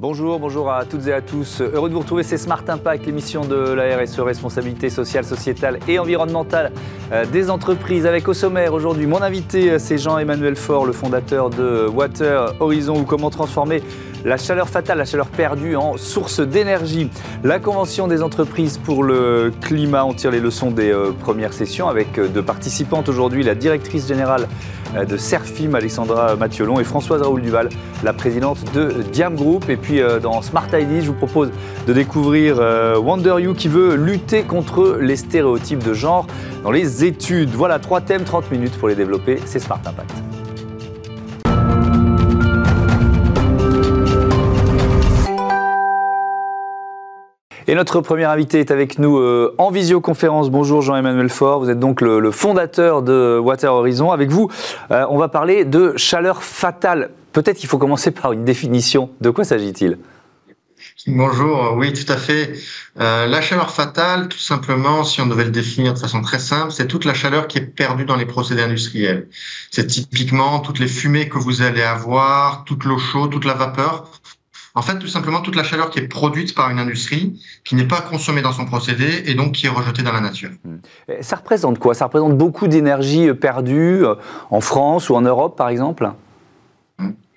Bonjour, bonjour à toutes et à tous. Heureux de vous retrouver, c'est Smart Impact, l'émission de la RSE, responsabilité sociale, sociétale et environnementale euh, des entreprises. Avec au sommaire aujourd'hui, mon invité, euh, c'est Jean-Emmanuel Faure, le fondateur de Water Horizon, ou comment transformer la chaleur fatale, la chaleur perdue en source d'énergie. La Convention des entreprises pour le climat, on tire les leçons des euh, premières sessions avec deux participantes aujourd'hui, la directrice générale de Serfim, Alexandra Mathiolon, et Françoise Raoul Duval, la présidente de Diam Group. Et puis euh, dans Smart ID, je vous propose de découvrir euh, Wonder You qui veut lutter contre les stéréotypes de genre dans les études. Voilà, trois thèmes, 30 minutes pour les développer. C'est Smart Impact. Et notre premier invité est avec nous euh, en visioconférence. Bonjour Jean-Emmanuel Faure, vous êtes donc le, fondateur de Water Horizon. Avec vous, on va parler de chaleur fatale. Peut-être qu'il faut commencer par une définition. De quoi s'agit-il? Bonjour, oui, tout à fait. Euh, la chaleur fatale, tout simplement, si on devait le définir de façon très simple, c'est toute la chaleur qui est perdue dans les procédés industriels. C'est typiquement toutes les fumées que vous allez avoir, toute l'eau chaude, toute la vapeur. En fait, tout simplement, toute la chaleur qui est produite par une industrie, qui n'est pas consommée dans son procédé et donc qui est rejetée dans la nature. Hmm. Ça représente quoi? Ça représente beaucoup d'énergie perdue euh, en France ou en Europe, par exemple?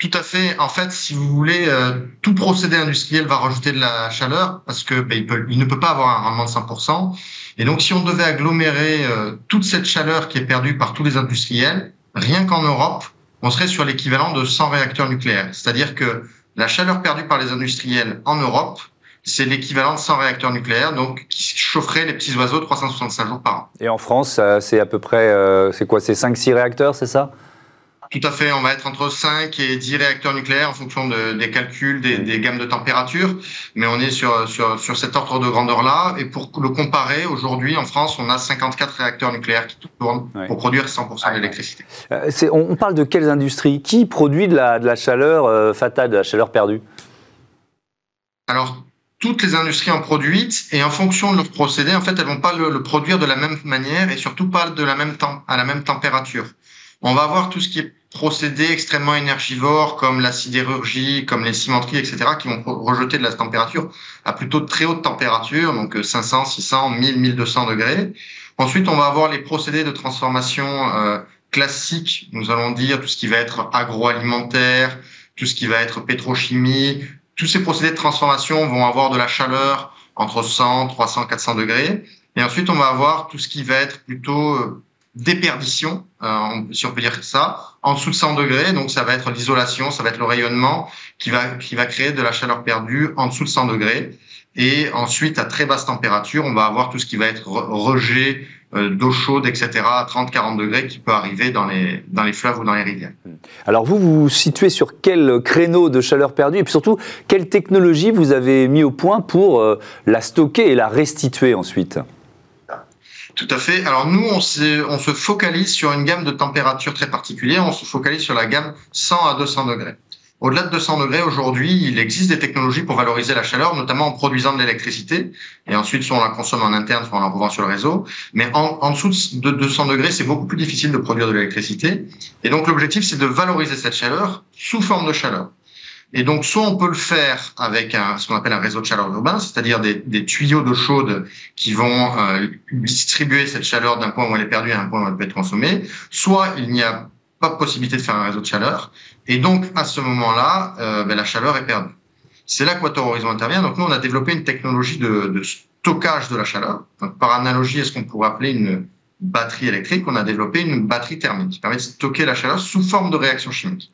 Tout à fait. En fait, si vous voulez, euh, tout procédé industriel va rajouter de la chaleur parce que ben, il, ne peut pas avoir un rendement de 100%. Et donc, si on devait agglomérer euh, toute cette chaleur qui est perdue par tous les industriels, rien qu'en Europe, on serait sur l'équivalent de 100 réacteurs nucléaires. C'est-à-dire que la chaleur perdue par les industriels en Europe, c'est l'équivalent de 100 réacteurs nucléaires, donc qui chaufferaient les petits oiseaux 365 jours par an. Et en France, c'est à peu près, euh, c'est quoi, c'est 5-6 réacteurs, c'est ça? Tout à fait, on va être entre 5 et 10 réacteurs nucléaires en fonction des calculs, des, gammes de température, mais on est sur, sur, sur cet ordre de grandeur-là. Et pour le comparer, aujourd'hui en France, on a 54 réacteurs nucléaires qui tournent pour produire 100% d'électricité. Euh, on parle de quelles industries? Qui produit de la, de la chaleur euh, fatale, de la chaleur perdue? Alors, toutes les industries en produisent et en fonction de leur procédé, en fait, elles vont pas le, le produire de la même manière et surtout pas de la même temps, à la même température. On va avoir tout ce qui est procédés extrêmement énergivores comme la sidérurgie, comme les cimenteries, etc., qui vont rejeter de la température à plutôt très haute température, donc 500, 600, 1000, 1200 degrés. Ensuite, on va avoir les procédés de transformation euh, classiques, nous allons dire tout ce qui va être agroalimentaire, tout ce qui va être pétrochimie. Tous ces procédés de transformation vont avoir de la chaleur entre 100, 300, 400 degrés. Et ensuite, on va avoir tout ce qui va être plutôt euh, déperdition, euh, si on peut dire ça, en dessous de 100 degrés. Donc ça va être l'isolation, ça va être le rayonnement qui va qui va créer de la chaleur perdue en dessous de 100 degrés. Et ensuite, à très basse température, on va avoir tout ce qui va être rejet euh, d'eau chaude, etc., à 30-40 degrés, qui peut arriver dans les, dans les fleuves ou dans les rivières. Alors vous, vous vous situez sur quel créneau de chaleur perdue? Et puis surtout, quelle technologie vous avez mis au point pour euh, la stocker et la restituer ensuite? Tout à fait. Alors nous, on, on se focalise sur une gamme de températures très particulière. On se focalise sur la gamme 100 à 200 degrés. Au-delà de 200 degrés, aujourd'hui, il existe des technologies pour valoriser la chaleur, notamment en produisant de l'électricité. Et ensuite, soit on la consomme en interne, soit on la revend sur le réseau. Mais en, en dessous de 200 degrés, c'est beaucoup plus difficile de produire de l'électricité. Et donc, l'objectif, c'est de valoriser cette chaleur sous forme de chaleur. Et donc, soit on peut le faire avec ce qu'on appelle un réseau de chaleur urbain, c'est-à-dire des, tuyaux d'eau chaude qui vont euh, distribuer cette chaleur d'un point où elle est perdue à un point où elle peut être consommée, soit il n'y a pas possibilité de faire un réseau de chaleur, et donc à ce moment-là, euh, ben, la chaleur est perdue. C'est là que Water Horizon intervient. Donc nous, on a développé une technologie de, stockage de la chaleur. Par analogie à ce qu'on pourrait appeler une batterie électrique, on a développé une batterie thermique qui permet de stocker la chaleur sous forme de réaction chimique.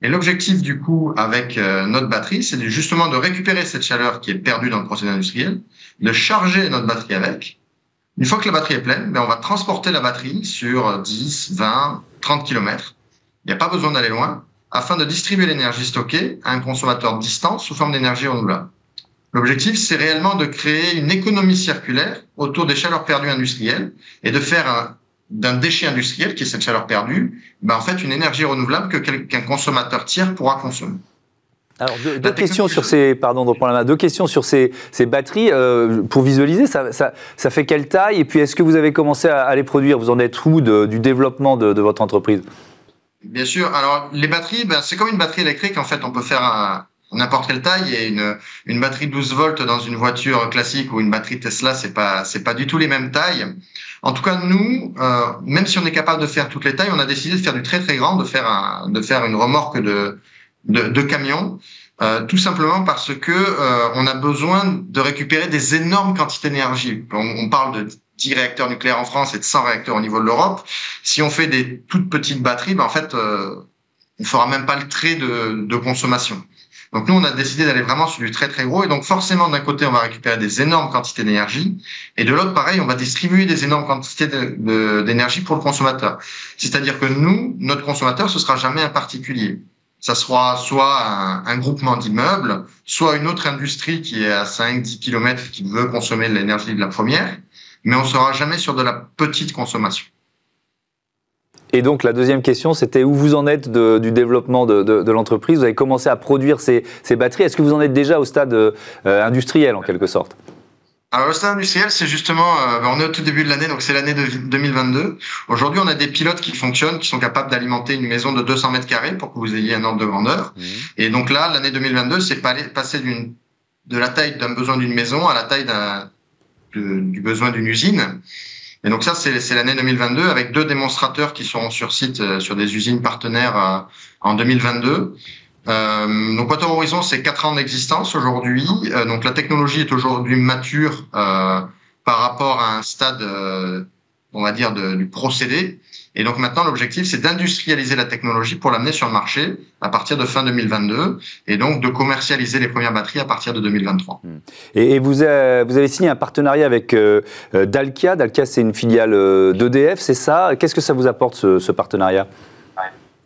Et l'objectif du coup avec euh, notre batterie, c'est justement de récupérer cette chaleur qui est perdue dans le procédé industriel, de charger notre batterie avec. Une fois que la batterie est pleine, ben, on va transporter la batterie sur 10, 20, 30 km. Il n'y a pas besoin d'aller loin afin de distribuer l'énergie stockée à un consommateur distant sous forme d'énergie renouvelable. L'objectif, c'est réellement de créer une économie circulaire autour des chaleurs perdues industrielles et de faire un, d'un déchet industriel, qui est cette chaleur perdue, ben en fait une énergie renouvelable que qu'un consommateur tiers pourra consommer. Alors deux, questions sur ces, pardon de la main, deux questions sur ces, ces batteries euh, pour visualiser. Ça, ça, ça, fait quelle taille? Et puis est-ce que vous avez commencé à, les produire? Vous en êtes où du développement de, de, votre entreprise? Bien sûr. Alors les batteries, ben, c'est comme une batterie électrique. En fait, on peut faire un, n'importe quelle taille et une, une batterie 12 volts dans une voiture classique ou une batterie Tesla, c'est pas c'est pas du tout les mêmes tailles. En tout cas, nous, euh, même si on est capable de faire toutes les tailles, on a décidé de faire du très très grand, de faire un, de faire une remorque de de, de camions, euh, tout simplement parce que euh, on a besoin de récupérer des énormes quantités d'énergie. On, on, parle de 10 réacteurs nucléaires en France et de 100 réacteurs au niveau de l'Europe. Si on fait des toutes petites batteries, ben en fait, euh, on fera même pas le trait de, de consommation. Donc nous, on a décidé d'aller vraiment sur du très très gros. Et donc forcément, d'un côté, on va récupérer des énormes quantités d'énergie. Et de l'autre, pareil, on va distribuer des énormes quantités d'énergie pour le consommateur. C'est-à-dire que nous, notre consommateur, ce sera jamais un particulier. Ça sera soit un, groupement d'immeubles, soit une autre industrie qui est à 5-10 km qui veut consommer l'énergie de la première. Mais on sera jamais sur de la petite consommation. Et donc la deuxième question, c'était où vous en êtes de, du développement de, de, de l'entreprise? Vous avez commencé à produire ces, ces batteries. Est-ce que vous en êtes déjà au stade euh, industriel en quelque sorte? Alors, le stade industriel, c'est justement, euh, on est au tout début de l'année, donc c'est l'année de 2022. Aujourd'hui, on a des pilotes qui fonctionnent, qui sont capables d'alimenter une maison de 200 mètres carrés pour que vous ayez un ordre de grandeur. Mmh. Et donc là, l'année 2022, c'est passé d'une de la taille d'un besoin d'une maison à la taille d'un du besoin d'une usine. Et donc ça, c'est l'année 2022 avec deux démonstrateurs qui sont sur site euh, sur des usines partenaires euh, en 2022. Euh, donc Water Horizon, c'est quatre ans d'existence aujourd'hui. Euh, donc la technologie est aujourd'hui mature euh, par rapport à un stade, euh, on va dire, de, du procédé. Et donc maintenant, l'objectif, c'est d'industrialiser la technologie pour l'amener sur le marché à partir de fin 2022 et donc de commercialiser les premières batteries à partir de 2023. Hmm. Et, et vous, avez, vous, avez signé un partenariat avec euh, Dalkia. Dalkia, c'est une filiale d'EDF, c'est ça? Qu'est-ce que ça vous apporte, ce, ce partenariat?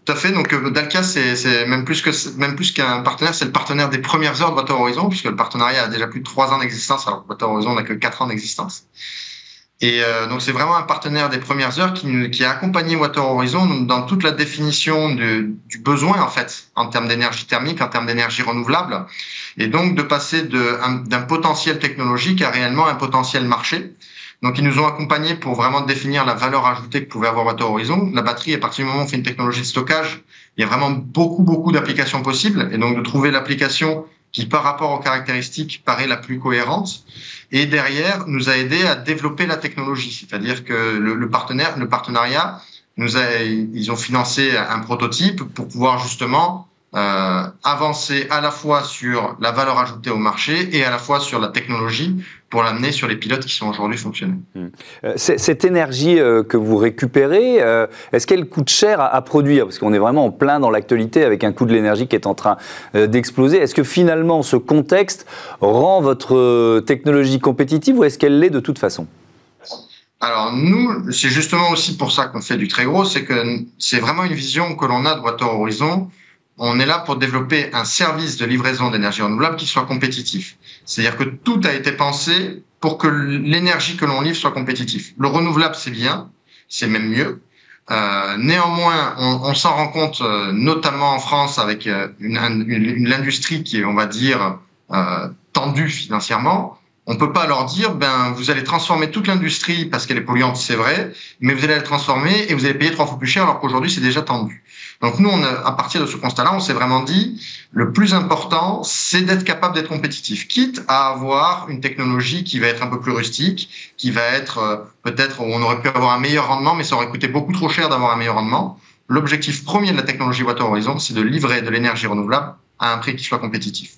Tout à fait. Donc Dalkia, c'est même plus que même plus qu'un partenaire, c'est le partenaire des premières heures de Water Horizon, puisque le partenariat a déjà plus de trois ans d'existence, alors Water Horizon n'a que quatre ans d'existence. Et euh, donc c'est vraiment un partenaire des premières heures qui, qui a accompagné Water Horizon dans toute la définition du besoin en fait en termes d'énergie thermique, en termes d'énergie renouvelable, et donc de passer d'un potentiel technologique à réellement un potentiel marché. Donc, ils nous ont accompagnés pour vraiment définir la valeur ajoutée que pouvait avoir Water Horizon. La batterie, à partir du moment où on fait une technologie de stockage, il y a vraiment beaucoup, beaucoup d'applications possibles. Et donc, de trouver l'application qui, par rapport aux caractéristiques, paraît la plus cohérente. Et derrière, nous a aidé à développer la technologie. C'est-à-dire que le, partenaire, le partenariat, nous a, ils ont financé un prototype pour pouvoir justement euh, avancer à la fois sur la valeur ajoutée au marché et à la fois sur la technologie pour l'amener sur les pilotes qui sont aujourd'hui fonctionnels. Mmh. Euh, cette énergie euh, que vous récupérez, euh, est-ce qu'elle coûte cher à, à produire? Parce qu'on est vraiment en plein dans l'actualité avec un coût de l'énergie qui est en train d'exploser. Est-ce que finalement ce contexte rend votre technologie compétitive ou est-ce qu'elle l'est de toute façon? Alors nous, c'est justement aussi pour ça qu'on fait du très gros, c'est que c'est vraiment une vision que l'on a de Water Horizon on est là pour développer un service de livraison d'énergie renouvelable qui soit compétitif. C'est-à-dire que tout a été pensé pour que l'énergie que l'on livre soit compétitive. Le renouvelable, c'est bien, c'est même mieux. Euh, néanmoins, on, s'en rend compte, euh, notamment en France, avec euh, une, une, l'industrie qui est, on va dire, euh, tendue financièrement. On peut pas leur dire, ben, vous allez transformer toute l'industrie parce qu'elle est polluante, c'est vrai, mais vous allez la transformer et vous allez payer trois fois plus cher alors qu'aujourd'hui c'est déjà tendu. Donc nous, on a, à partir de ce constat-là, on s'est vraiment dit, le plus important, c'est d'être capable d'être compétitif, quitte à avoir une technologie qui va être un peu plus rustique, qui va être euh, peut-être où on aurait pu avoir un meilleur rendement, mais ça aurait coûté beaucoup trop cher d'avoir un meilleur rendement. L'objectif premier de la technologie Water Horizon, c'est de livrer de l'énergie renouvelable à un prix qui soit compétitif.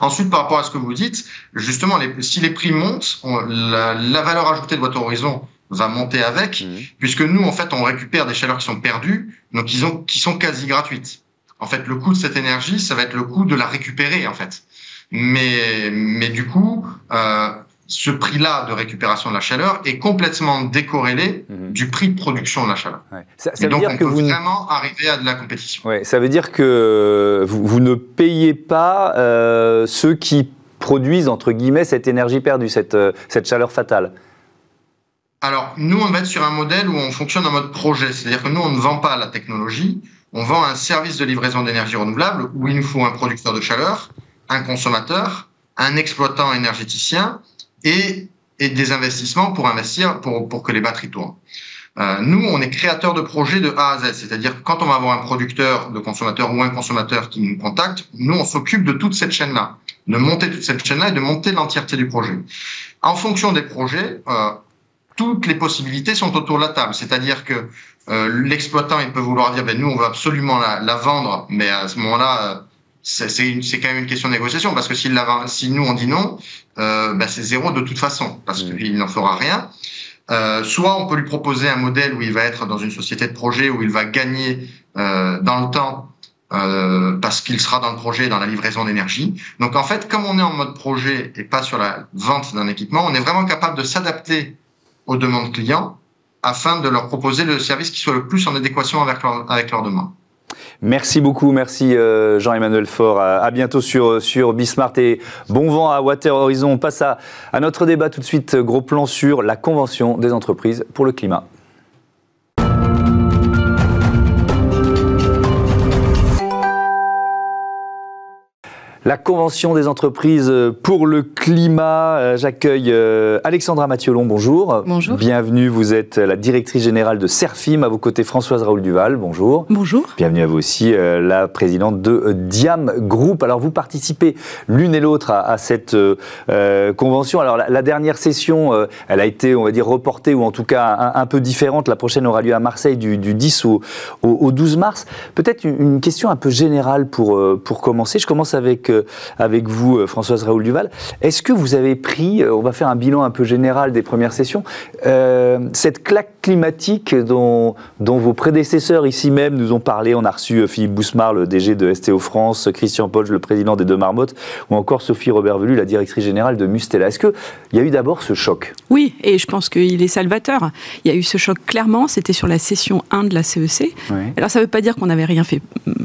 Ensuite, par rapport à ce que vous dites, justement, les, si les prix montent, on, la, la, valeur ajoutée de Water Horizon va monter avec, mmh. puisque nous, en fait, on récupère des chaleurs qui sont perdues, donc ils ont, qui sont quasi gratuites. En fait, le coût de cette énergie, ça va être le coût de la récupérer, en fait. Mais, mais du coup, euh, ce prix-là de récupération de la chaleur est complètement décorrélé mmh. du prix de production de la chaleur. Ouais. Ça, ça veut donc, dire on que peut vous vraiment arriver à de la compétition. Ouais, ça veut dire que vous, vous ne payez pas euh, ceux qui produisent, entre guillemets, cette énergie perdue, cette, euh, cette chaleur fatale alors, nous, on va être sur un modèle où on fonctionne en mode projet. C'est-à-dire que nous, on ne vend pas la technologie, on vend un service de livraison d'énergie renouvelable où il nous faut un producteur de chaleur, un consommateur, un exploitant énergéticien et et des investissements pour investir, pour, pour que les batteries tournent. Euh, nous, on est créateur de projets de A à Z, c'est-à-dire quand on va avoir un producteur de consommateurs ou un consommateur qui nous contacte, nous, on s'occupe de toute cette chaîne-là, de monter toute cette chaîne-là et de monter l'entièreté du projet. En fonction des projets, euh, toutes les possibilités sont autour de la table, c'est-à-dire que euh, l'exploitant, il peut vouloir dire, ben, nous, on veut absolument la, la vendre, mais à ce moment-là, euh, c'est quand même une question de négociation, parce que si, si nous, on dit non, euh, ben, c'est zéro de toute façon, parce mmh. qu'il n'en fera rien. Euh, soit on peut lui proposer un modèle où il va être dans une société de projet où il va gagner euh, dans le temps euh, parce qu'il sera dans le projet, dans la livraison d'énergie. Donc en fait, comme on est en mode projet et pas sur la vente d'un équipement, on est vraiment capable de s'adapter aux demandes clients afin de leur proposer le service qui soit le plus en adéquation avec, leur, avec leurs demandes. Merci beaucoup, merci euh, Jean-Emmanuel Faure. À, bientôt sur, sur Bismart et bon vent à Water Horizon. On passe à, à notre débat tout de suite. Gros plan sur la Convention des entreprises pour le climat. La Convention des entreprises pour le climat. Euh, j'accueille euh, Alexandra Mathiolon, bonjour. Bonjour. Bienvenue, vous êtes la directrice générale de Serfim, à vos côtés Françoise Raoul Duval, bonjour. Bonjour. Bienvenue à vous aussi, euh, la présidente de Diam Group. Alors vous participez l'une et l'autre à, cette convention. Alors la, dernière session, elle a été, on va dire, reportée ou en tout cas un, peu différente. La prochaine aura lieu à Marseille du, 10 au, au, 12 mars. Peut-être une, une, question un peu générale pour, pour commencer. Je commence avec avec vous, euh, Françoise Raoul Duval. Est-ce que vous avez pris, euh, on va faire un bilan un peu général des premières sessions, euh, cette claque climatique dont, dont vos prédécesseurs ici même nous ont parlé. On a reçu Philippe Bousmar, le DG de STO France, Christian Polge, le président des Deux Marmottes, ou encore Sophie Robert-Velu, la directrice générale de Mustela. Est-ce qu'il y a eu d'abord ce choc? Oui, et je pense qu'il est salvateur. Il y a eu ce choc clairement, c'était sur la session 1 de la CEC. Alors ça ne veut pas dire qu'on n'avait rien fait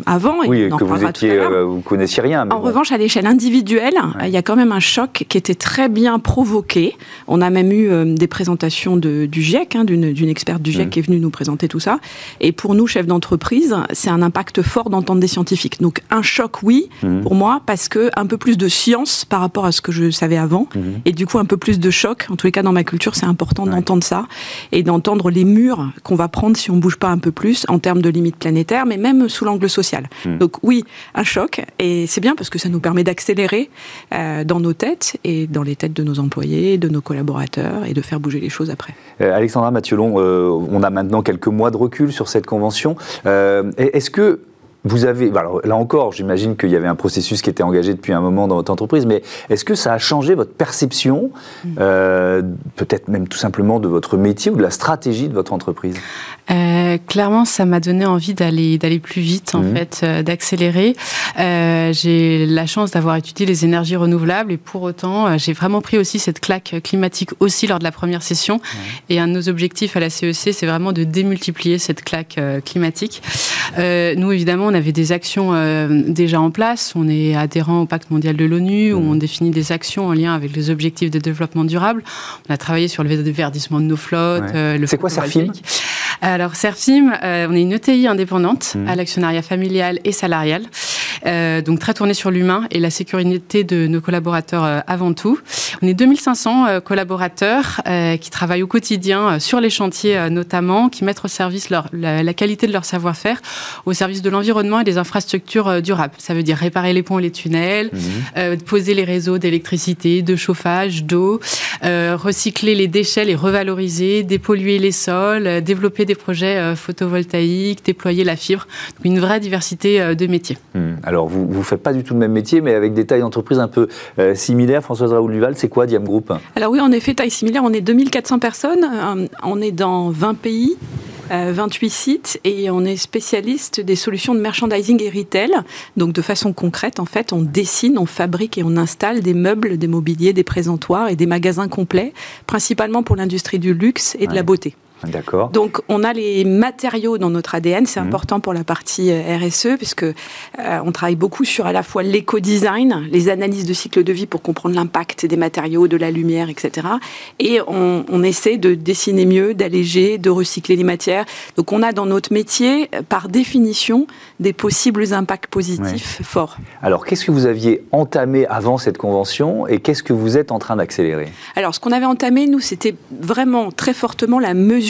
avant. Et oui, que vous étiez, vous connaissiez rien. en revanche, à l'échelle individuelle, il y a quand même un choc qui était très bien provoqué. On a même eu euh, des présentations de, du GIEC, hein, d'une experte du GIEC mmh. qui est venue nous présenter tout ça. Et pour nous, chefs d'entreprise, c'est un impact fort d'entendre des scientifiques. Donc un choc, oui, mmh. pour moi, parce que un peu plus de science par rapport à ce que je savais avant, mmh. et du coup un peu plus de choc. En tous les cas, dans ma culture, c'est important d'entendre ça et d'entendre les murs qu'on va prendre si on bouge pas un peu plus en termes de limites planétaires, mais même sous l'angle social. Donc oui, un choc, et c'est bien parce que ça nous permet d'accélérer euh, dans nos têtes et dans les têtes de nos employés, de nos collaborateurs et de faire bouger les choses après. Euh, Alexandra Mathiolon, euh, on a maintenant quelques mois de recul sur cette convention. Est-ce que vous avez, alors là encore, j'imagine qu'il y avait un processus qui était engagé depuis un moment dans votre entreprise, mais est-ce que ça a changé votre perception, mm. euh, peut-être même tout simplement de votre métier ou de la stratégie de votre entreprise? Euh, Clairement, ça m'a donné envie d'aller d'aller plus vite, en mm. fait, euh, d'accélérer. Euh, j'ai la chance d'avoir étudié les énergies renouvelables et pour autant, euh, j'ai vraiment pris aussi cette claque climatique aussi lors de la première session. Et un de nos objectifs à la CEC, c'est vraiment de démultiplier cette claque climatique. nous, évidemment, on avait des actions euh, déjà en place. On est adhérent au pacte mondial de l'ONU, où mmh. on définit des actions en lien avec les objectifs de développement durable. On a travaillé sur le verdissement de nos flottes. Euh, C'est quoi Serfim Alors Serfim, euh, on est une ETI indépendante mmh. à l'actionnariat familial et salarial. Donc très tournée sur l'humain et la sécurité de nos collaborateurs avant tout. On est 2500 collaborateurs qui travaillent au quotidien sur les chantiers notamment, qui mettent au service leur, la, la qualité de leur savoir-faire au service de l'environnement et des infrastructures euh, durables. Ça veut dire réparer les ponts et les tunnels, euh, poser les réseaux d'électricité, de chauffage, d'eau, euh, recycler les déchets, les revaloriser, dépolluer les sols, développer des projets photovoltaïques, déployer la fibre. Donc une vraie diversité de métiers. Alors vous ne faites pas du tout le même métier, mais avec des tailles d'entreprise un peu similaires. Françoise Raoul Duval, c'est quoi Diam Group? Alors oui, en effet, taille similaire. On est 2400 personnes. on est dans 20 pays. 28 euh, sites et on est spécialiste des solutions de merchandising et retail. Donc de façon concrète, en fait, on dessine, on fabrique et on installe des meubles, des mobiliers, des présentoirs et des magasins complets, principalement pour l'industrie du luxe et de la beauté. D'accord. Donc on a les matériaux dans notre ADN, c'est mmh. important pour la partie euh, RSE puisque euh, on travaille beaucoup sur à la fois l'éco-design, les analyses de cycle de vie pour comprendre l'impact des matériaux, de la lumière, etc. Et on, on essaie de dessiner mieux, d'alléger, de recycler les matières. Donc on a dans notre métier, euh, par définition, des possibles impacts positifs forts. Alors qu'est-ce que vous aviez entamé avant cette convention et qu'est-ce que vous êtes en train d'accélérer? Alors ce qu'on avait entamé, nous, c'était vraiment très fortement la mesure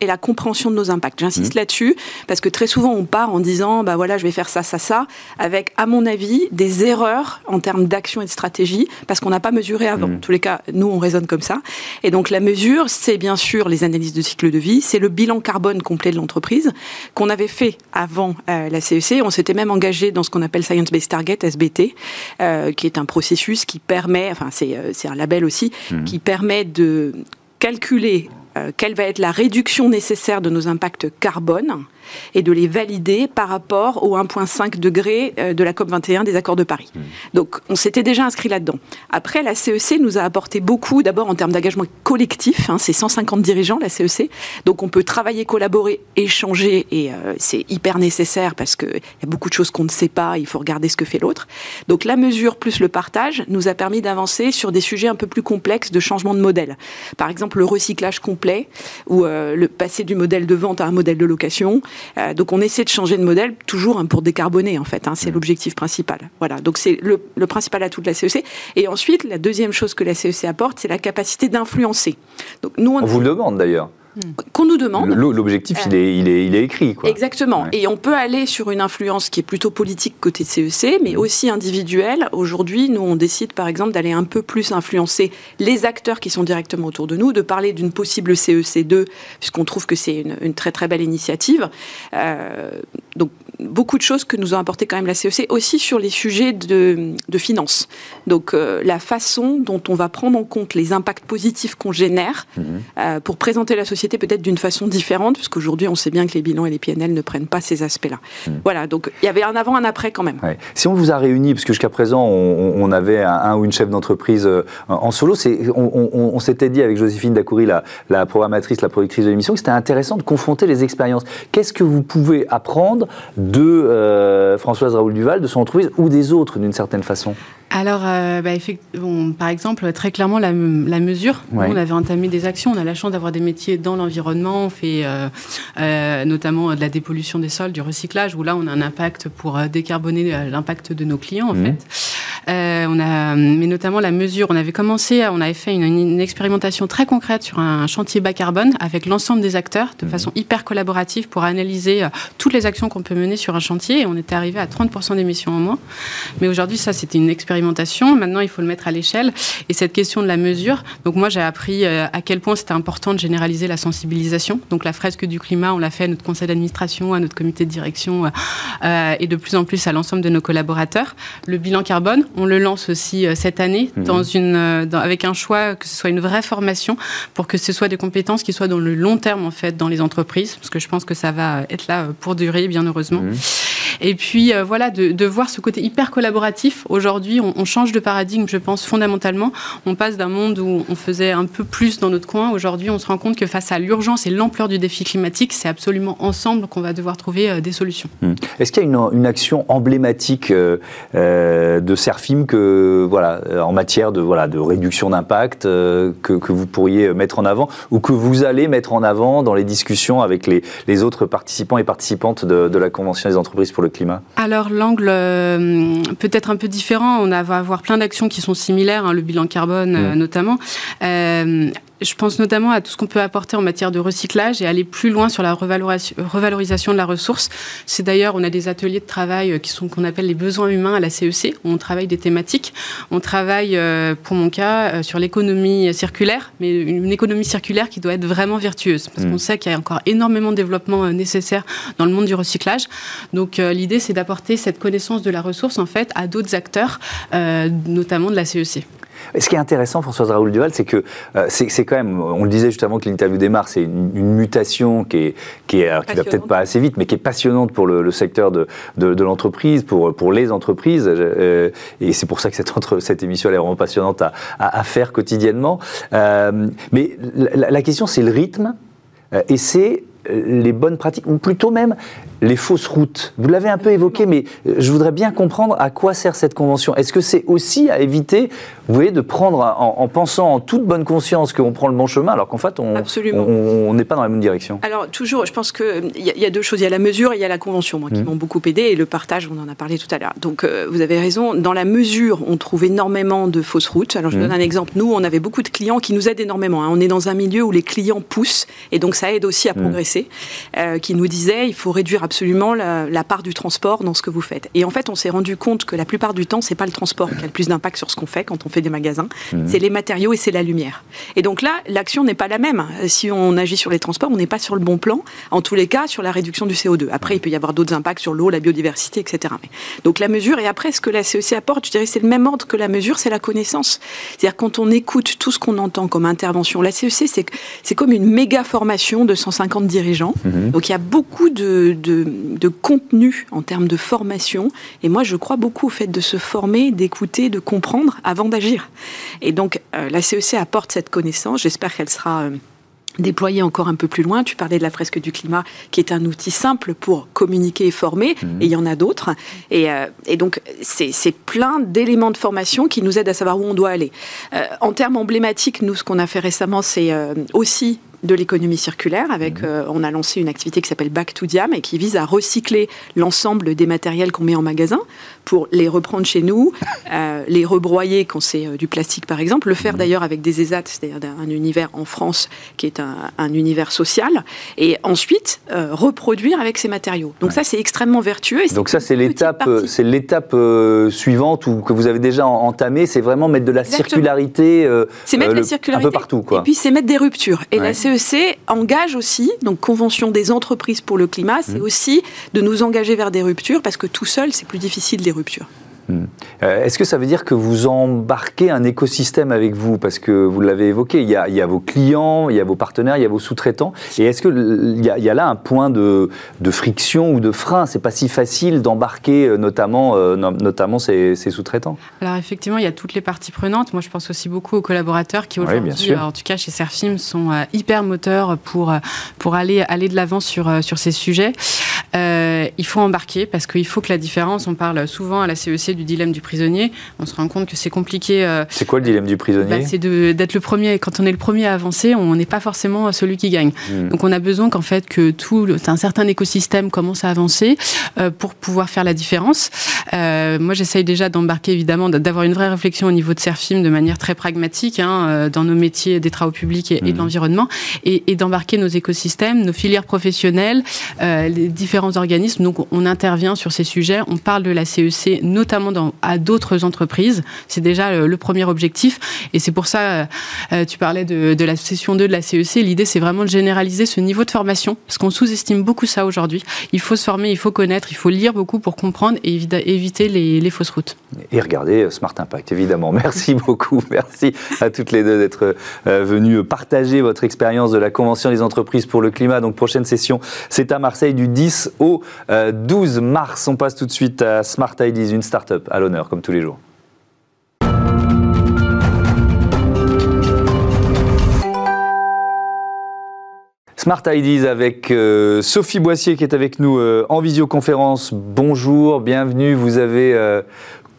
et la compréhension de nos impacts. J'insiste mmh. là-dessus parce que très souvent on part en disant bah voilà je vais faire ça ça ça avec à mon avis des erreurs en termes d'action et de stratégie parce qu'on n'a pas mesuré avant. Mmh. En tous les cas, nous on raisonne comme ça. Et donc la mesure, c'est bien sûr les analyses de cycle de vie, c'est le bilan carbone complet de l'entreprise qu'on avait fait avant euh, la CEC. E on s'était même engagé dans ce qu'on appelle Science Based Target (SBT), euh, qui est un processus qui permet, enfin c'est euh, un label aussi, mmh. qui permet de calculer quelle va être la réduction nécessaire de nos impacts carbone et de les valider par rapport au 1,5 degré euh, de la COP21 des accords de Paris. Mmh. Donc on s'était déjà inscrit là-dedans. Après, la CEC e nous a apporté beaucoup, d'abord en termes d'engagement collectif, hein, c'est 150 dirigeants la CEC, e donc on peut travailler, collaborer, échanger, et euh, c'est hyper nécessaire parce qu'il y a beaucoup de choses qu'on ne sait pas, il faut regarder ce que fait l'autre. Donc la mesure plus le partage nous a permis d'avancer sur des sujets un peu plus complexes de changement de modèle. Par exemple, le recyclage complet, ou euh, le passer du modèle de vente à un modèle de location, euh, donc on essaie de changer de modèle toujours hein, pour décarboner en fait. Hein, c'est mmh. l'objectif principal. Voilà. Donc c'est le, principal atout de la CEC. E Et ensuite, la deuxième chose que la CEC e apporte, c'est la capacité d'influencer. Donc nous, on, on vous le demande d'ailleurs qu'on nous demande. L'objectif, il, est, il, est, il est écrit. Quoi. Exactement. Et on peut aller sur une influence qui est plutôt politique côté CEC, e mais mmh. aussi individuelle. Aujourd'hui, nous, on décide par exemple d'aller un peu plus influencer les acteurs qui sont directement autour de nous, de parler d'une possible CEC2, puisqu'on trouve que c'est une, une, très très belle initiative. Euh, donc beaucoup de choses que nous a apporté quand même la CEC, e aussi sur les sujets de, de finances. Donc euh, la façon dont on va prendre en compte les impacts positifs qu'on génère mmh. euh, pour présenter la société peut-être d'une façon différente, parce qu'aujourd'hui, on sait bien que les bilans et les PNL ne prennent pas ces aspects-là. Hmm. Voilà, donc il y avait un avant, un après quand même. Si on vous a réunis, parce que jusqu'à présent, on, avait un, ou une chef d'entreprise euh, en solo, on, on, s'était dit avec Joséphine Dacoury, la, la programmatrice, la productrice de l'émission, que c'était intéressant de confronter les expériences. Qu'est-ce que vous pouvez apprendre de euh, Françoise Raoul Duval, de son entreprise, ou des autres, d'une certaine façon alors, euh, bah, par exemple, très clairement, la, mesure. on avait entamé des actions. On a la chance d'avoir des métiers dans l'environnement. On fait euh, euh, notamment de la dépollution des sols, du recyclage, où là, on a un impact pour décarboner l'impact de nos clients, en mmh. fait. Euh, on a, mais notamment la mesure. On avait commencé, on avait fait une, expérimentation très concrète sur un chantier bas carbone avec l'ensemble des acteurs de mmh. façon hyper collaborative pour analyser toutes les actions qu'on peut mener sur un chantier. Et on était arrivé à 30% d'émissions en moins. Mais aujourd'hui, ça, c'était une expérimentation Maintenant, il faut le mettre à l'échelle. Et cette question de la mesure, donc moi, j'ai appris euh, à quel point c'était important de généraliser la sensibilisation. Donc la fresque du climat, on l'a fait à notre conseil d'administration, à notre comité de direction euh, et de plus en plus à l'ensemble de nos collaborateurs. Le bilan carbone, on le lance aussi euh, cette année mmh. dans une, avec un choix que ce soit une vraie formation pour que ce soit des compétences qui soient dans le long terme en fait dans les entreprises, parce que je pense que ça va être là pour durer, bien heureusement. Mmh. Et puis voilà, de, voir ce côté hyper collaboratif. Aujourd'hui, on, change de paradigme, je pense, fondamentalement. On passe d'un monde où on faisait un peu plus dans notre coin. Aujourd'hui, on se rend compte que face à l'urgence et l'ampleur du défi climatique, c'est absolument ensemble qu'on va devoir trouver euh, des solutions. Hmm. Est-ce qu'il y a une, action emblématique euh, euh, de Serfim que, voilà, en matière de, voilà, de réduction d'impact que, que, vous pourriez mettre en avant ou que vous allez mettre en avant dans les discussions avec les, les autres participants et participantes de, de, la Convention des entreprises pour le climat Alors, l'angle peut-être un peu différent. On va avoir plein d'actions qui sont similaires, hein, le bilan carbone euh, notamment. Je pense notamment à tout ce qu'on peut apporter en matière de recyclage et aller plus loin sur la revalorisation de la ressource. C'est d'ailleurs, on a des ateliers de travail euh, qui sont qu'on appelle les besoins humains à la CEC, e où on travaille des thématiques. On travaille, euh, pour mon cas, euh, sur l'économie circulaire, mais une économie circulaire qui doit être vraiment vertueuse, parce qu'on mmh. sait qu'il y a encore énormément de développement nécessaire dans le monde du recyclage. Donc l'idée, c'est d'apporter cette connaissance de la ressource, en fait, à d'autres acteurs, notamment de la CEC. Ce qui est intéressant, Françoise Raoul Duval, c'est que euh, c'est quand même, on le disait juste avant que l'interview démarre, c'est une, mutation qui est, qui, est, qui va peut-être pas assez vite, mais qui est passionnante pour le, secteur de, de, l'entreprise, pour, pour les entreprises. Euh, et c'est pour ça que cette, entre, cette émission elle est vraiment passionnante à, à, faire quotidiennement. Euh, mais la, la question, c'est le rythme et c'est les bonnes pratiques, ou plutôt même les fausses routes. Vous l'avez un peu évoqué, mais je voudrais bien comprendre à quoi sert cette convention. Est-ce que c'est aussi à éviter, vous voyez, de prendre en, pensant en toute bonne conscience qu'on prend le bon chemin, alors qu'en fait, on n'est pas dans la bonne direction? Alors, toujours, je pense qu'il y, y, a deux choses. Il y a la mesure et il y a la convention, moi, qui mmh. m'ont beaucoup aidé, et le partage, on en a parlé tout à l'heure. Donc, euh, vous avez raison. Dans la mesure, on trouve énormément de fausses routes. Alors, je mmh. donne un exemple. Nous, on avait beaucoup de clients qui nous aident énormément. Hein. On est dans un milieu où les clients poussent, et donc ça aide aussi à mmh. progresser, euh, qui nous disaient il faut réduire absolument la, part du transport dans ce que vous faites. Et en fait, on s'est rendu compte que la plupart du temps, c'est pas le transport qui a le plus d'impact sur ce qu'on fait quand on fait des magasins, mmh. c'est les matériaux et c'est la lumière. Et donc là, l'action n'est pas la même. Si on agit sur les transports, on n'est pas sur le bon plan. En tous les cas, sur la réduction du CO2. Après, il peut y avoir d'autres impacts sur l'eau, la biodiversité, etc. Donc la mesure et après, ce que la CEC apporte, je dirais, c'est le même ordre que la mesure, c'est la connaissance. C'est-à-dire quand on écoute tout ce qu'on entend comme intervention, la CEC, c'est comme une méga formation de 150 dirigeants. Mmh. Donc il y a beaucoup de, de, de contenu en termes de formation. Et moi, je crois beaucoup au fait de se former, d'écouter, de comprendre avant d'agir. Et donc, euh, la CEC apporte cette connaissance. J'espère qu'elle sera... Euh, déployée encore un peu plus loin. Tu parlais de la fresque du climat, qui est un outil simple pour communiquer et former, mmh. et il y en a d'autres. Et, euh, et, donc, c'est plein d'éléments de formation qui nous aident à savoir où on doit aller. en termes emblématiques, nous, ce qu'on a fait récemment, c'est aussi de l'économie circulaire. Avec, mhm. euh, on a lancé une activité qui s'appelle Back to Diam et qui vise à recycler l'ensemble des matériels qu'on met en magasin pour les reprendre chez nous, euh, les rebroyer quand c'est euh, du plastique par exemple, le faire mhm. d'ailleurs avec des ESAT, c'est-à-dire un univers en France qui est un, univers social, et ensuite reproduire avec ces matériaux. Donc ça c'est extrêmement vertueux. Donc ça c'est l'étape, c'est l'étape suivante ou que vous avez déjà entamée, c'est vraiment mettre de la circularité, c'est mettre la circularité un peu partout quoi. Et puis c'est mettre des ruptures. Et CEC engage aussi, donc Convention des entreprises pour le climat, c'est mmh. aussi de nous engager vers des ruptures parce que tout seul, c'est plus difficile les ruptures. Hmm. Euh, est-ce que ça veut dire que vous embarquez un écosystème avec vous? Parce que vous l'avez évoqué, il y, a, vos clients, il y a vos partenaires, il y a vos sous-traitants. Et est-ce qu'il y, a là un point de, friction ou de frein? C'est pas si facile d'embarquer euh, notamment, euh, notamment ces, sous-traitants Alors effectivement, il y a toutes les parties prenantes. Moi, je pense aussi beaucoup aux collaborateurs qui aujourd'hui, en tout cas chez Serfim, sont hyper moteurs pour, pour aller, aller de l'avant sur, sur ces sujets. Il faut embarquer parce qu'il faut que la différence, on parle souvent à la CEC du dilemme du prisonnier. On se rend compte que c'est compliqué. Euh, c'est quoi le dilemme du prisonnier bah, C'est d'être le premier. Quand on est le premier à avancer, on n'est pas forcément celui qui gagne. Hmm. Donc on a besoin qu'en fait que tout un certain écosystème commence à avancer euh, pour pouvoir faire la différence. Euh, moi, j'essaye déjà d'embarquer évidemment, d'avoir une vraie réflexion au niveau de Serfim de manière très pragmatique hein, dans nos métiers des travaux publics et, de hmm. l'environnement, et, et d'embarquer nos écosystèmes, nos filières professionnelles, les différents organismes. Donc on intervient sur ces sujets. On parle de la CEC, notamment à d'autres entreprises. C'est déjà le, premier objectif. Et c'est pour ça, euh, euh, tu parlais de, la session 2 de la CEC. L'idée, c'est vraiment de généraliser ce niveau de formation, parce qu'on sous-estime beaucoup ça aujourd'hui. Il faut se former, il faut connaître, il faut lire beaucoup pour comprendre et éviter les, fausses routes. Et regardez euh, Smart Impact, évidemment. Merci beaucoup. Merci à toutes les deux d'être venues partager votre expérience de la Convention des entreprises pour le climat. Donc, prochaine session, c'est à Marseille du 10 au 12 mars. On passe tout de suite à Smart Ideas, une start à l'honneur, comme tous les jours. Smart Ideas avec euh, Sophie Boissier qui est avec nous euh, en visioconférence. Bonjour, bienvenue. Vous avez euh,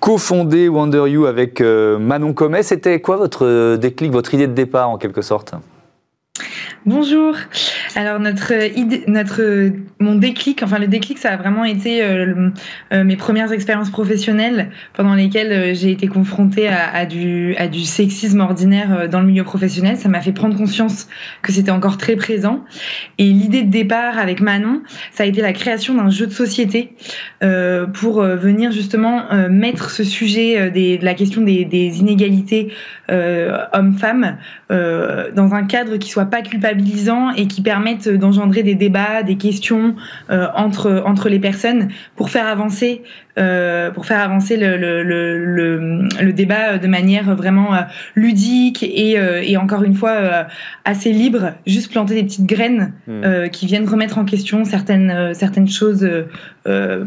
cofondé Wonder You avec Manon Comet. C'était quoi votre déclic, votre idée de départ en quelque sorte? Bonjour. Alors notre idée, notre mon déclic, enfin le déclic, ça a vraiment été euh, euh, mes premières expériences professionnelles pendant lesquelles euh, j'ai été confrontée à, du à du sexisme ordinaire dans le milieu professionnel. Ça m'a fait prendre conscience que c'était encore très présent. Et l'idée de départ avec Manon, ça a été la création d'un jeu de société pour venir justement mettre ce sujet des, de la question des, des inégalités hommes-femmes dans un cadre qui soit pas culpabilisant et qui permettent d'engendrer des débats, des questions euh, entre, entre les personnes pour faire avancer, euh, pour faire avancer le, le, le, le, débat de manière vraiment euh, ludique et, et encore une fois assez libre, juste planter des petites graines hmm. qui viennent remettre en question certaines, certaines choses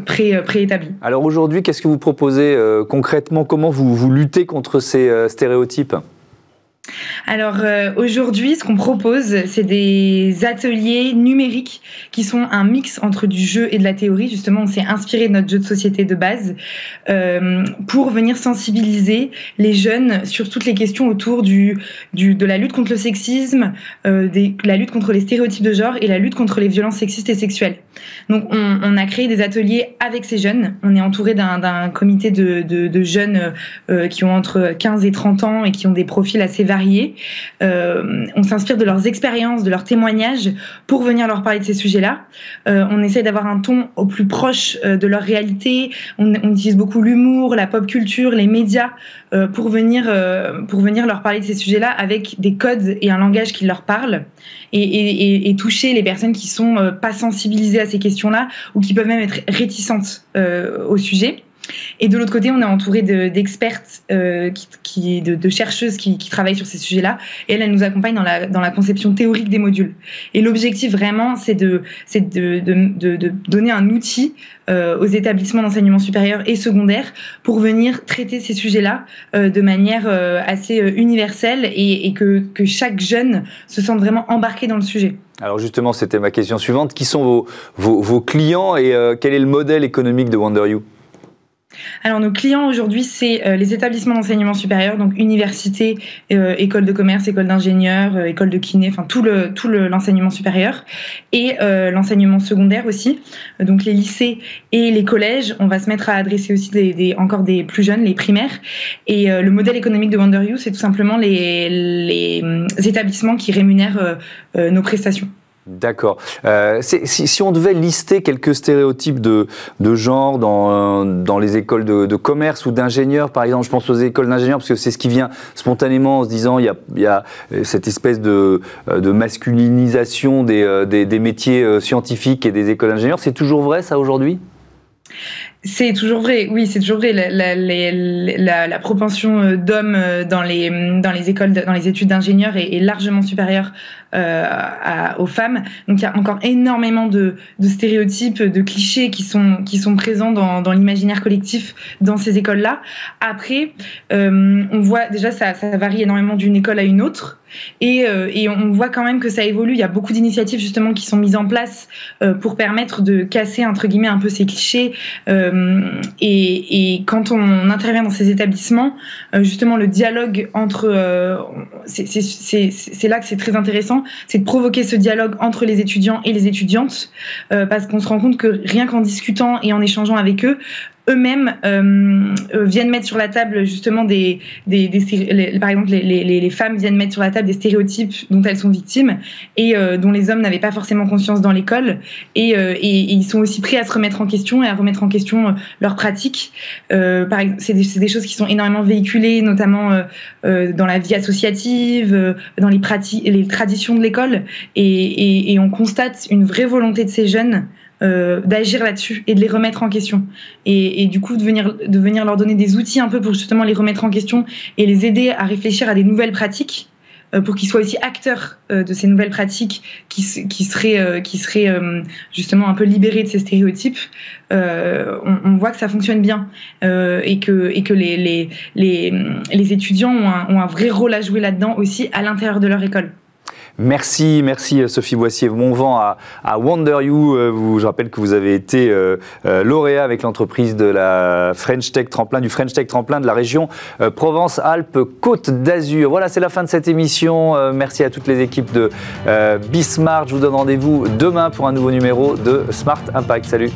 pré, préétablies. Alors aujourd'hui, qu'est-ce que vous proposez concrètement? Comment vous, vous luttez contre ces stéréotypes? Alors euh, aujourd'hui, ce qu'on propose, c'est des ateliers numériques qui sont un mix entre du jeu et de la théorie. Justement, on s'est inspiré de notre jeu de société de base euh, pour venir sensibiliser les jeunes sur toutes les questions autour de la lutte contre le sexisme, euh, la lutte contre les stéréotypes de genre et la lutte contre les violences sexistes et sexuelles. Donc, on, a créé des ateliers avec ces jeunes. On est entouré d'un comité de, de, jeunes qui ont entre 15 et 30 ans et qui ont des profils assez variés euh, on s'inspire de leurs expériences, de leurs témoignages pour venir leur parler de ces sujets-là. Euh, on essaie d'avoir un ton au plus proche euh, de leur réalité. On, utilise beaucoup l'humour, la pop culture, les médias pour venir pour venir leur parler de ces sujets-là avec des codes et un langage qui leur parle et, et toucher les personnes qui sont pas sensibilisées à ces questions-là ou qui peuvent même être réticentes au sujet. Et de l'autre côté, on est entouré d'expertes, euh, de, chercheuses qui, travaillent sur ces sujets-là. Et elles, elles nous accompagnent dans la, conception théorique des modules. Et l'objectif vraiment, c'est de, donner un outil euh, aux établissements d'enseignement supérieur et secondaire pour venir traiter ces sujets-là euh, de manière assez universelle et, que, que chaque jeune se sente vraiment embarqué dans le sujet. Alors justement, c'était ma question suivante. Qui sont vos clients et quel est le modèle économique de WonderU alors nos clients aujourd'hui, c'est euh, les établissements d'enseignement supérieur, donc universités, euh, écoles de commerce, écoles d'ingénieurs, euh, écoles de kiné, enfin tout le tout l'enseignement supérieur et l'enseignement secondaire aussi. Donc les lycées et les collèges, on va se mettre à adresser aussi des, encore des plus jeunes, les primaires. Et le modèle économique de WonderU, c'est tout simplement les, les établissements qui rémunèrent nos prestations. D'accord. Euh, si, on devait lister quelques stéréotypes de, genre dans, dans les écoles de, commerce ou d'ingénieurs, par exemple, je pense aux écoles d'ingénieurs parce que c'est ce qui vient spontanément en se disant il y a, il y a cette espèce de, de masculinisation des, euh, des, métiers euh, scientifiques et des écoles d'ingénieurs. C'est toujours vrai ça aujourd'hui? C'est toujours vrai, oui, c'est toujours vrai. La, propension euh, d'hommes euh, dans les, dans les écoles, dans les études d'ingénieurs est, largement supérieure euh, à, aux femmes. Donc il y a encore énormément de, stéréotypes, de clichés qui sont, qui sont présents dans, l'imaginaire collectif dans ces écoles-là. Après, on voit déjà ça, ça varie énormément d'une école à une autre. Et, et, on voit quand même que ça évolue. Il y a beaucoup d'initiatives justement qui sont mises en place pour permettre de casser entre guillemets un peu ces clichés. Euh, et, quand on intervient dans ces établissements, euh, justement, le dialogue entre, euh, c'est là que c'est très intéressant, c'est de provoquer ce dialogue entre les étudiants et les étudiantes, parce qu'on se rend compte que rien qu'en discutant et en échangeant avec eux, eux-mêmes euh, euh, viennent mettre sur la table justement des, des, des par exemple les, les, les, femmes viennent mettre sur la table des stéréotypes dont elles sont victimes et euh, dont les hommes n'avaient pas forcément conscience dans l'école et, et, et, ils sont aussi prêts à se remettre en question et à remettre en question leurs pratiques. c'est des, des, choses qui sont énormément véhiculées, notamment dans la vie associative, dans les pratiques, les traditions de l'école et, et on constate une vraie volonté de ces jeunes euh, d'agir là-dessus et de les remettre en question. Et, du coup, de venir, de venir leur donner des outils un peu pour justement les remettre en question et les aider à réfléchir à des nouvelles pratiques euh, pour qu'ils soient aussi acteurs euh, de ces nouvelles pratiques qui, qui seraient, qui seraient justement un peu libérés de ces stéréotypes, on, voit que ça fonctionne bien et que, et que les, les, les, les étudiants ont un, ont un vrai rôle à jouer là-dedans aussi à l'intérieur de leur école. Merci, merci euh, Sophie Boissier. Bon vent à, Wonder You. Euh, je rappelle que vous avez été euh, lauréat avec l'entreprise de la French Tech Tremplin, du French Tech Tremplin de la région Provence-Alpes-Côte d'Azur. Voilà, c'est la fin de cette émission. merci à toutes les équipes de Bismart. Je vous donne rendez-vous demain pour un nouveau numéro de Smart Impact. Salut.